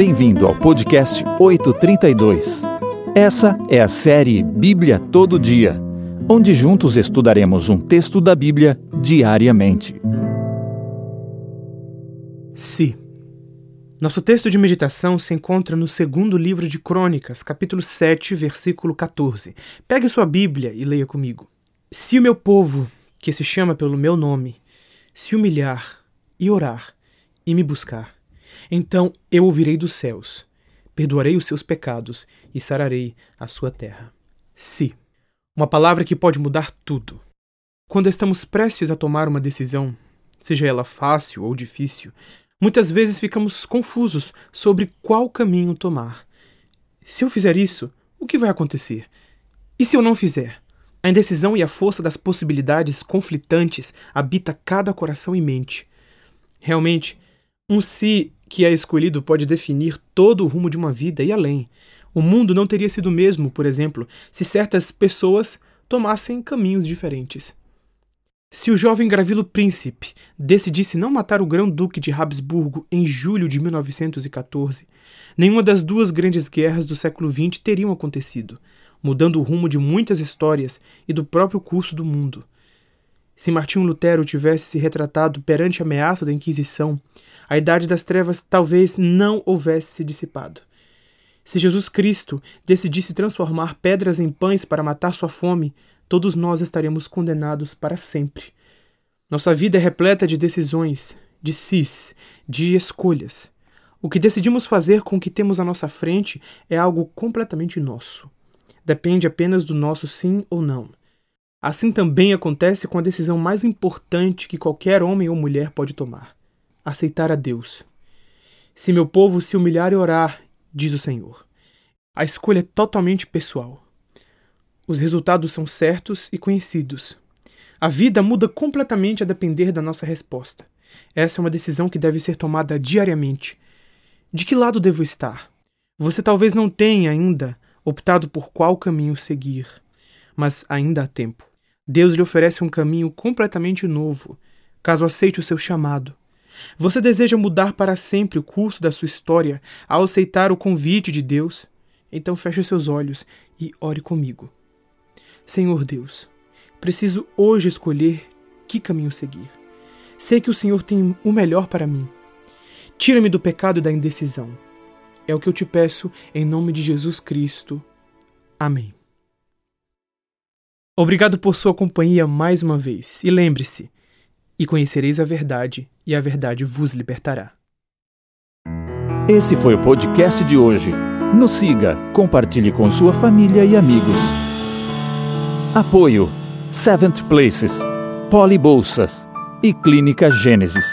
Bem-vindo ao podcast 832. Essa é a série Bíblia Todo Dia, onde juntos estudaremos um texto da Bíblia diariamente. Se. Nosso texto de meditação se encontra no segundo livro de Crônicas, capítulo 7, versículo 14. Pegue sua Bíblia e leia comigo. Se o meu povo, que se chama pelo meu nome, se humilhar e orar e me buscar, então eu ouvirei dos céus, perdoarei os seus pecados e sararei a sua terra. Se. Uma palavra que pode mudar tudo. Quando estamos prestes a tomar uma decisão, seja ela fácil ou difícil, muitas vezes ficamos confusos sobre qual caminho tomar. Se eu fizer isso, o que vai acontecer? E se eu não fizer? A indecisão e a força das possibilidades conflitantes habita cada coração e mente. Realmente, um si que é escolhido pode definir todo o rumo de uma vida e além. O mundo não teria sido o mesmo, por exemplo, se certas pessoas tomassem caminhos diferentes. Se o jovem Gravilo Príncipe decidisse não matar o grão-duque de Habsburgo em julho de 1914, nenhuma das duas grandes guerras do século XX teriam acontecido, mudando o rumo de muitas histórias e do próprio curso do mundo. Se Martinho Lutero tivesse se retratado perante a ameaça da Inquisição, a idade das trevas talvez não houvesse se dissipado. Se Jesus Cristo decidisse transformar pedras em pães para matar sua fome, todos nós estaremos condenados para sempre. Nossa vida é repleta de decisões, de cis, de escolhas. O que decidimos fazer com o que temos à nossa frente é algo completamente nosso. Depende apenas do nosso sim ou não. Assim também acontece com a decisão mais importante que qualquer homem ou mulher pode tomar: aceitar a Deus. Se meu povo se humilhar e orar, diz o Senhor. A escolha é totalmente pessoal. Os resultados são certos e conhecidos. A vida muda completamente a depender da nossa resposta. Essa é uma decisão que deve ser tomada diariamente. De que lado devo estar? Você talvez não tenha ainda optado por qual caminho seguir, mas ainda há tempo. Deus lhe oferece um caminho completamente novo, caso aceite o seu chamado. Você deseja mudar para sempre o curso da sua história ao aceitar o convite de Deus? Então feche seus olhos e ore comigo. Senhor Deus, preciso hoje escolher que caminho seguir. Sei que o Senhor tem o melhor para mim. Tira-me do pecado e da indecisão. É o que eu te peço em nome de Jesus Cristo. Amém. Obrigado por sua companhia mais uma vez. E lembre-se: e conhecereis a verdade, e a verdade vos libertará. Esse foi o podcast de hoje. Nos siga, compartilhe com sua família e amigos. Apoio: Seventh Places, Poli Bolsas e Clínica Gênesis.